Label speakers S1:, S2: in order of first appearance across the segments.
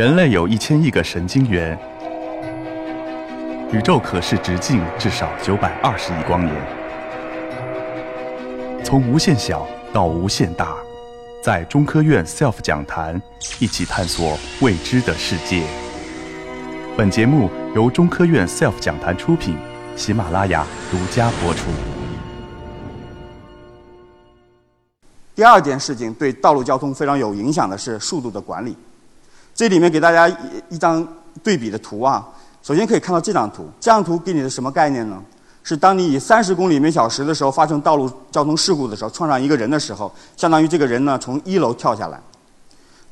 S1: 人类有一千亿个神经元，宇宙可视直径至少九百二十亿光年。从无限小到无限大，在中科院 SELF 讲坛一起探索未知的世界。本节目由中科院 SELF 讲坛出品，喜马拉雅独家播出。
S2: 第二件事情对道路交通非常有影响的是速度的管理。这里面给大家一一张对比的图啊，首先可以看到这张图，这张图给你的什么概念呢？是当你以三十公里每小时的时候发生道路交通事故的时候，撞上一个人的时候，相当于这个人呢从一楼跳下来；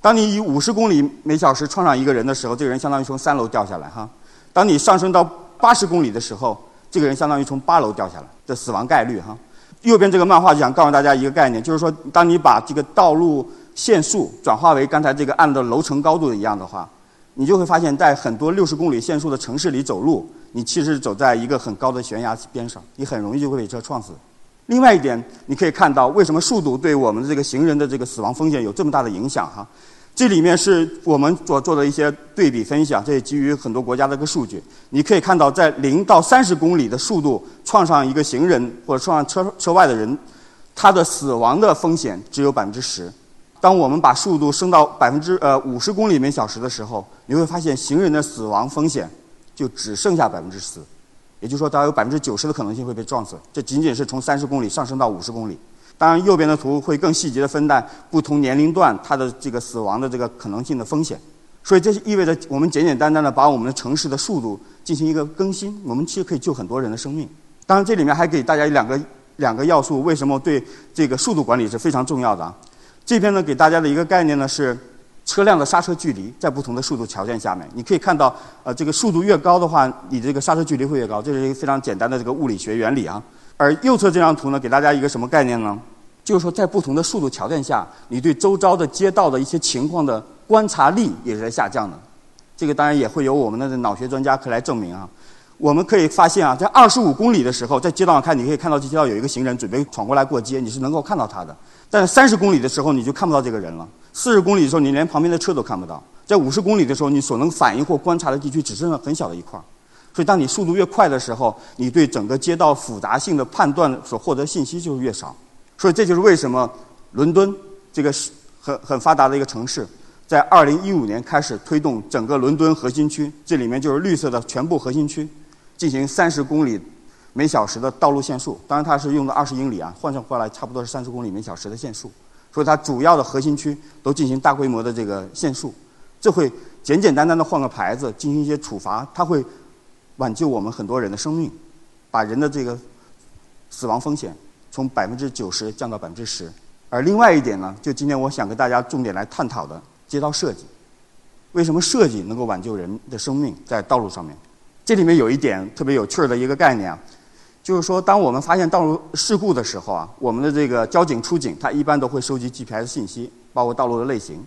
S2: 当你以五十公里每小时撞上一个人的时候，这个人相当于从三楼掉下来哈；当你上升到八十公里的时候，这个人相当于从八楼掉下来的死亡概率哈。右边这个漫画就想告诉大家一个概念，就是说，当你把这个道路限速转化为刚才这个按的楼层高度一样的话，你就会发现，在很多六十公里限速的城市里走路，你其实走在一个很高的悬崖边上，你很容易就会被车撞死。另外一点，你可以看到为什么速度对我们的这个行人的这个死亡风险有这么大的影响哈。这里面是我们所做的一些对比分析啊，这也基于很多国家的一个数据。你可以看到，在零到三十公里的速度撞上一个行人或者撞上车车外的人，他的死亡的风险只有百分之十。当我们把速度升到百分之呃五十公里每小时的时候，你会发现行人的死亡风险就只剩下百分之十，也就是说，大概有百分之九十的可能性会被撞死。这仅仅是从三十公里上升到五十公里。当然，右边的图会更细节的分担不同年龄段它的这个死亡的这个可能性的风险，所以这意味着我们简简单单的把我们的城市的速度进行一个更新，我们其实可以救很多人的生命。当然，这里面还给大家两个两个要素，为什么对这个速度管理是非常重要的啊？这边呢给大家的一个概念呢是车辆的刹车距离在不同的速度条件下面，你可以看到，呃，这个速度越高的话，你这个刹车距离会越高，这是一个非常简单的这个物理学原理啊。而右侧这张图呢，给大家一个什么概念呢？就是说，在不同的速度条件下，你对周遭的街道的一些情况的观察力也是在下降的。这个当然也会由我们的脑学专家可来证明啊。我们可以发现啊，在二十五公里的时候，在街道上看，你可以看到这街道有一个行人准备闯过来过街，你是能够看到他的。但三十公里的时候，你就看不到这个人了；四十公里的时候，你连旁边的车都看不到；在五十公里的时候，你所能反应或观察的地区只剩下很小的一块儿。所以，当你速度越快的时候，你对整个街道复杂性的判断所获得信息就越少。所以，这就是为什么伦敦这个很很发达的一个城市，在二零一五年开始推动整个伦敦核心区，这里面就是绿色的全部核心区，进行三十公里每小时的道路限速。当然，它是用的二十英里啊，换算过来差不多是三十公里每小时的限速。所以，它主要的核心区都进行大规模的这个限速，这会简简单单的换个牌子进行一些处罚，它会。挽救我们很多人的生命，把人的这个死亡风险从百分之九十降到百分之十。而另外一点呢，就今天我想跟大家重点来探讨的街道设计，为什么设计能够挽救人的生命在道路上面？这里面有一点特别有趣儿的一个概念啊，就是说，当我们发现道路事故的时候啊，我们的这个交警出警，他一般都会收集 GPS 信息，包括道路的类型。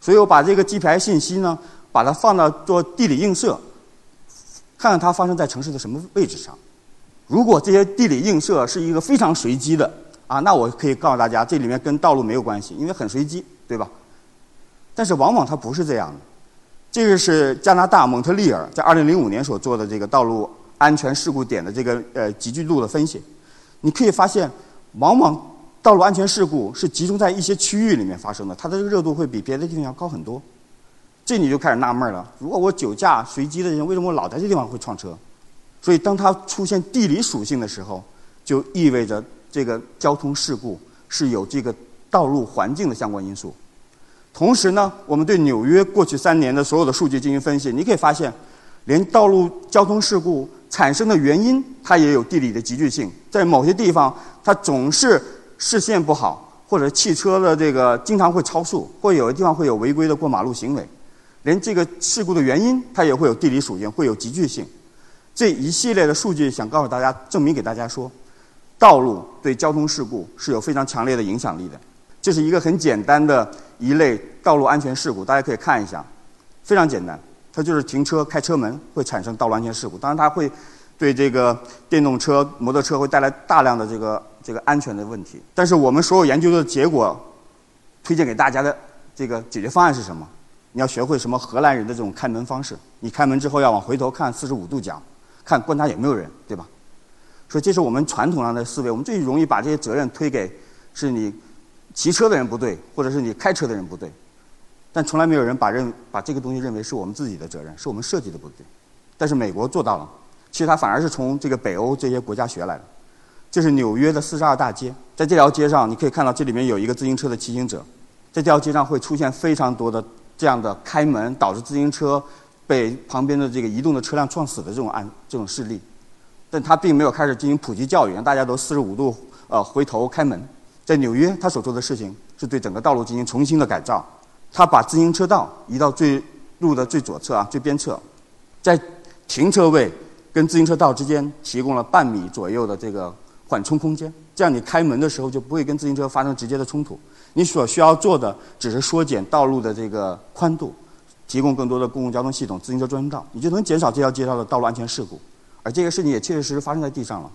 S2: 所以我把这个 GPS 信息呢，把它放到做地理映射。看看它发生在城市的什么位置上。如果这些地理映射是一个非常随机的啊，那我可以告诉大家，这里面跟道路没有关系，因为很随机，对吧？但是往往它不是这样的。这个是加拿大蒙特利尔在二零零五年所做的这个道路安全事故点的这个呃集聚度的分析。你可以发现，往往道路安全事故是集中在一些区域里面发生的，它的这个热度会比别的地方要高很多。这你就开始纳闷了：如果我酒驾随机的人，为什么我老在这地方会撞车？所以，当它出现地理属性的时候，就意味着这个交通事故是有这个道路环境的相关因素。同时呢，我们对纽约过去三年的所有的数据进行分析，你可以发现，连道路交通事故产生的原因，它也有地理的集聚性。在某些地方，它总是视线不好，或者汽车的这个经常会超速，或有的地方会有违规的过马路行为。连这个事故的原因，它也会有地理属性，会有集聚性。这一系列的数据想告诉大家，证明给大家说，道路对交通事故是有非常强烈的影响力的。这是一个很简单的一类道路安全事故，大家可以看一下，非常简单，它就是停车开车门会产生道路安全事故。当然，它会对这个电动车、摩托车会带来大量的这个这个安全的问题。但是我们所有研究的结果，推荐给大家的这个解决方案是什么？你要学会什么荷兰人的这种开门方式。你开门之后要往回头看四十五度角，看观察有没有人，对吧？所以这是我们传统上的思维，我们最容易把这些责任推给是你骑车的人不对，或者是你开车的人不对，但从来没有人把认把这个东西认为是我们自己的责任，是我们设计的不对。但是美国做到了，其实它反而是从这个北欧这些国家学来的。这是纽约的四十二大街，在这条街上你可以看到这里面有一个自行车的骑行者，在这条街上会出现非常多的这样的开门导致自行车被旁边的这个移动的车辆撞死的这种案这种事例。但他并没有开始进行普及教育，让大家都四十五度呃回头开门。在纽约，他所做的事情是对整个道路进行重新的改造。他把自行车道移到最路的最左侧啊，最边侧，在停车位跟自行车道之间提供了半米左右的这个缓冲空间，这样你开门的时候就不会跟自行车发生直接的冲突。你所需要做的只是缩减道路的这个宽度，提供更多的公共交通系统、自行车专用道，你就能减少这条街道的道路安全事故。而这个事情也确确实实发生在地上了。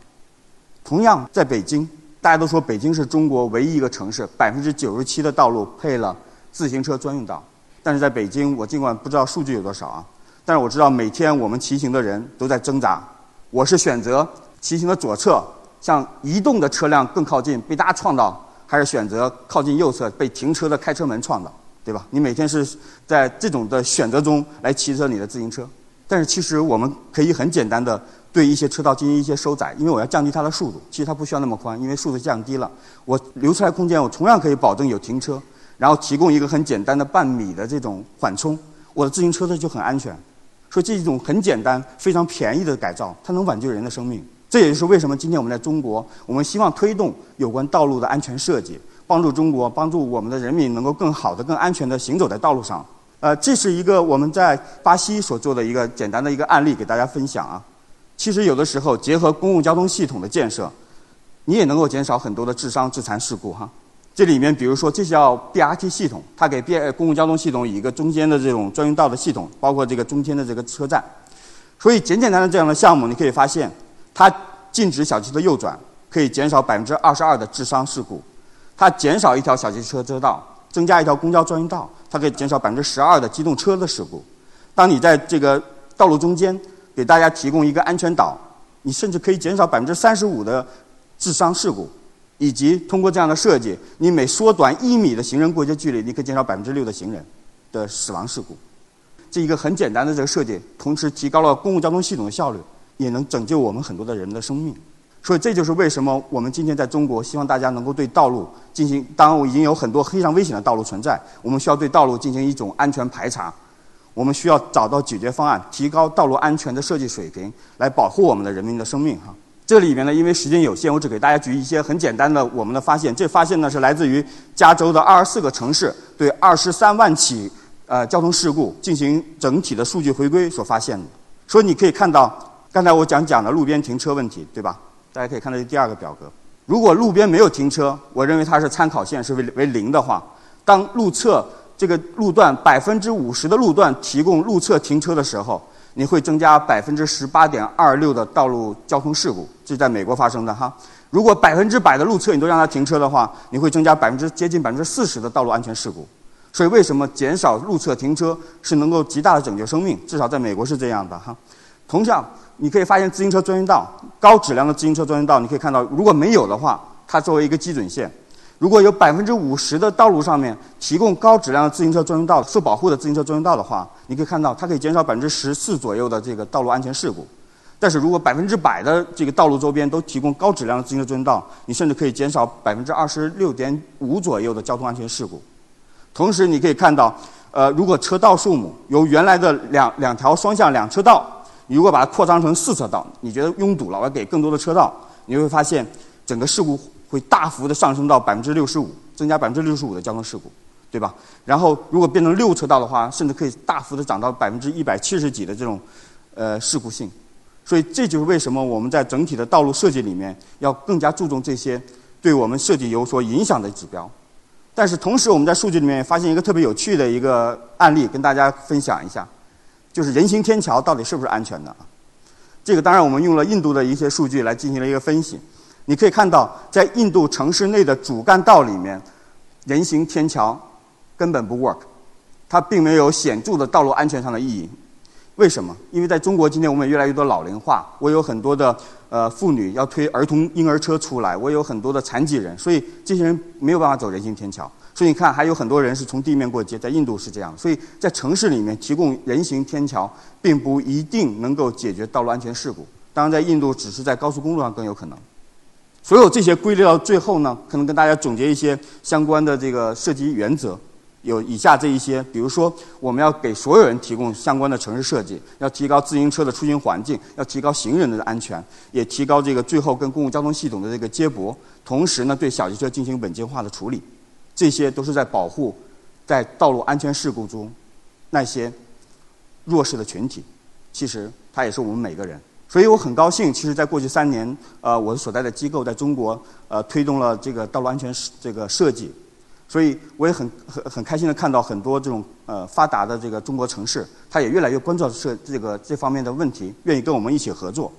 S2: 同样，在北京，大家都说北京是中国唯一一个城市，百分之九十七的道路配了自行车专用道。但是在北京，我尽管不知道数据有多少啊，但是我知道每天我们骑行的人都在挣扎。我是选择骑行的左侧，向移动的车辆更靠近，被大家撞到，还是选择靠近右侧，被停车的开车门撞到，对吧？你每天是在这种的选择中来骑着你的自行车。但是其实我们可以很简单的。对一些车道进行一些收窄，因为我要降低它的速度。其实它不需要那么宽，因为速度降低了，我留出来空间，我同样可以保证有停车，然后提供一个很简单的半米的这种缓冲，我的自行车呢就很安全。所以这一种很简单、非常便宜的改造，它能挽救人的生命。这也就是为什么今天我们在中国，我们希望推动有关道路的安全设计，帮助中国、帮助我们的人民能够更好的、更安全的行走在道路上。呃，这是一个我们在巴西所做的一个简单的一个案例，给大家分享啊。其实有的时候结合公共交通系统的建设，你也能够减少很多的致伤致残事故哈。这里面比如说这叫 BRT 系统，它给 B 公共交通系统以一个中间的这种专用道的系统，包括这个中间的这个车站。所以简简单单这样的项目，你可以发现，它禁止小汽车右转，可以减少百分之二十二的致伤事故；它减少一条小汽车车道，增加一条公交专用道，它可以减少百分之十二的机动车的事故。当你在这个道路中间。给大家提供一个安全岛，你甚至可以减少百分之三十五的致伤事故，以及通过这样的设计，你每缩短一米的行人过街距离，你可以减少百分之六的行人的死亡事故。这一个很简单的这个设计，同时提高了公共交通系统的效率，也能拯救我们很多的人的生命。所以这就是为什么我们今天在中国希望大家能够对道路进行，当然已经有很多非常危险的道路存在，我们需要对道路进行一种安全排查。我们需要找到解决方案，提高道路安全的设计水平，来保护我们的人民的生命。哈，这里面呢，因为时间有限，我只给大家举一些很简单的我们的发现。这发现呢是来自于加州的二十四个城市对二十三万起呃交通事故进行整体的数据回归所发现的。所以你可以看到，刚才我讲讲的路边停车问题，对吧？大家可以看到第二个表格。如果路边没有停车，我认为它是参考线是为为零的话，当路侧。这个路段百分之五十的路段提供路侧停车的时候，你会增加百分之十八点二六的道路交通事故，这是在美国发生的哈。如果百分之百的路侧你都让它停车的话，你会增加百分之接近百分之四十的道路安全事故。所以为什么减少路侧停车是能够极大的拯救生命？至少在美国是这样的哈。同样，你可以发现自行车专用道高质量的自行车专用道，你可以看到如果没有的话，它作为一个基准线。如果有百分之五十的道路上面提供高质量的自行车专用道、受保护的自行车专用道的话，你可以看到它可以减少百分之十四左右的这个道路安全事故。但是如果百分之百的这个道路周边都提供高质量的自行车专用道，你甚至可以减少百分之二十六点五左右的交通安全事故。同时，你可以看到，呃，如果车道数目由原来的两两条双向两车道，你如果把它扩张成四车道，你觉得拥堵了，我要给更多的车道，你会发现整个事故。会大幅的上升到百分之六十五，增加百分之六十五的交通事故，对吧？然后如果变成六车道的话，甚至可以大幅的涨到百分之一百七十几的这种，呃，事故性。所以这就是为什么我们在整体的道路设计里面要更加注重这些对我们设计有所影响的指标。但是同时，我们在数据里面发现一个特别有趣的一个案例，跟大家分享一下，就是人行天桥到底是不是安全的？这个当然我们用了印度的一些数据来进行了一个分析。你可以看到，在印度城市内的主干道里面，人行天桥根本不 work。它并没有显著的道路安全上的意义。为什么？因为在中国今天我们越来越多老龄化，我有很多的呃妇女要推儿童婴儿车出来，我有很多的残疾人，所以这些人没有办法走人行天桥。所以你看，还有很多人是从地面过街，在印度是这样。所以在城市里面提供人行天桥，并不一定能够解决道路安全事故。当然，在印度只是在高速公路上更有可能。所有这些归类到最后呢，可能跟大家总结一些相关的这个设计原则。有以下这一些，比如说，我们要给所有人提供相关的城市设计，要提高自行车的出行环境，要提高行人的安全，也提高这个最后跟公共交通系统的这个接驳，同时呢，对小汽车进行稳健化的处理，这些都是在保护在道路安全事故中那些弱势的群体。其实，它也是我们每个人。所以我很高兴，其实在过去三年，呃，我所在的机构在中国，呃，推动了这个道路安全这个设计。所以我也很很很开心的看到很多这种呃发达的这个中国城市，它也越来越关注这这个这方面的问题，愿意跟我们一起合作。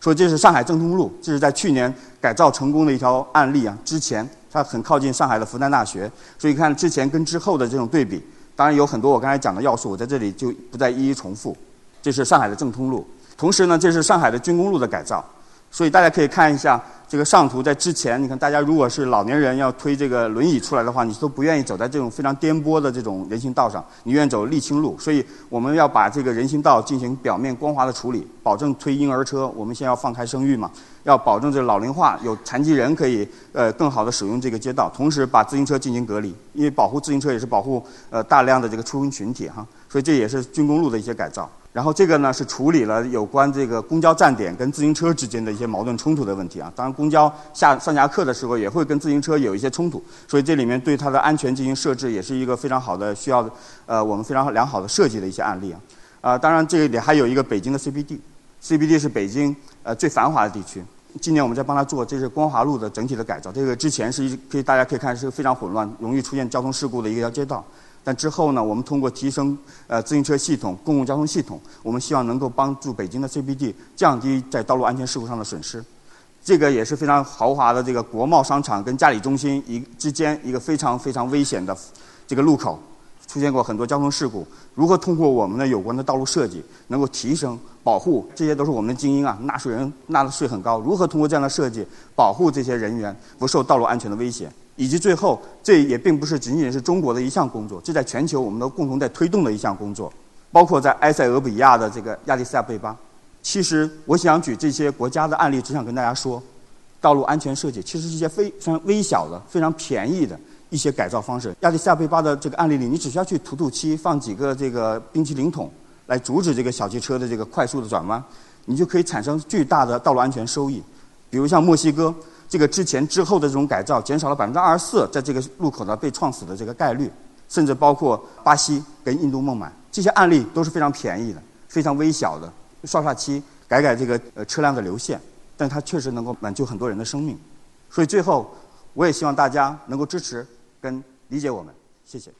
S2: 说这是上海正通路，这是在去年改造成功的一条案例啊。之前它很靠近上海的复旦大学，所以看之前跟之后的这种对比，当然有很多我刚才讲的要素，我在这里就不再一一重复。这是上海的正通路，同时呢，这是上海的军工路的改造，所以大家可以看一下。这个上图在之前，你看大家如果是老年人要推这个轮椅出来的话，你都不愿意走在这种非常颠簸的这种人行道上，你愿意走沥青路。所以我们要把这个人行道进行表面光滑的处理，保证推婴儿车。我们先要放开生育嘛，要保证这老龄化，有残疾人可以呃更好的使用这个街道，同时把自行车进行隔离，因为保护自行车也是保护呃大量的这个出行群体哈。所以这也是军工路的一些改造。然后这个呢是处理了有关这个公交站点跟自行车之间的一些矛盾冲突的问题啊。当然，公交下上下客的时候也会跟自行车有一些冲突，所以这里面对它的安全进行设置也是一个非常好的需要呃我们非常良好的设计的一些案例啊。啊，当然这里还有一个北京的 CBD，CBD 是北京呃最繁华的地区。今年我们在帮他做，这是光华路的整体的改造。这个之前是一可以大家可以看是非常混乱、容易出现交通事故的一条街道。但之后呢，我们通过提升呃自行车系统、公共交通系统，我们希望能够帮助北京的 CBD 降低在道路安全事故上的损失。这个也是非常豪华的这个国贸商场跟嘉里中心一之间一个非常非常危险的这个路口，出现过很多交通事故。如何通过我们的有关的道路设计，能够提升保护？这些都是我们的精英啊，纳税人纳的税很高。如何通过这样的设计，保护这些人员不受道路安全的威胁？以及最后，这也并不是仅仅是中国的一项工作，这在全球我们都共同在推动的一项工作，包括在埃塞俄比亚的这个亚的斯亚贝巴。其实，我想举这些国家的案例，只想跟大家说，道路安全设计其实是一些非常微小的、非常便宜的一些改造方式。亚的斯亚贝巴的这个案例里，你只需要去涂涂漆，放几个这个冰淇淋桶，来阻止这个小汽车的这个快速的转弯，你就可以产生巨大的道路安全收益。比如像墨西哥。这个之前之后的这种改造，减少了百分之二十四在这个路口呢被撞死的这个概率，甚至包括巴西跟印度孟买这些案例都是非常便宜的、非常微小的，刷刷漆、改改这个呃车辆的流线，但它确实能够挽救很多人的生命。所以最后，我也希望大家能够支持跟理解我们，谢谢。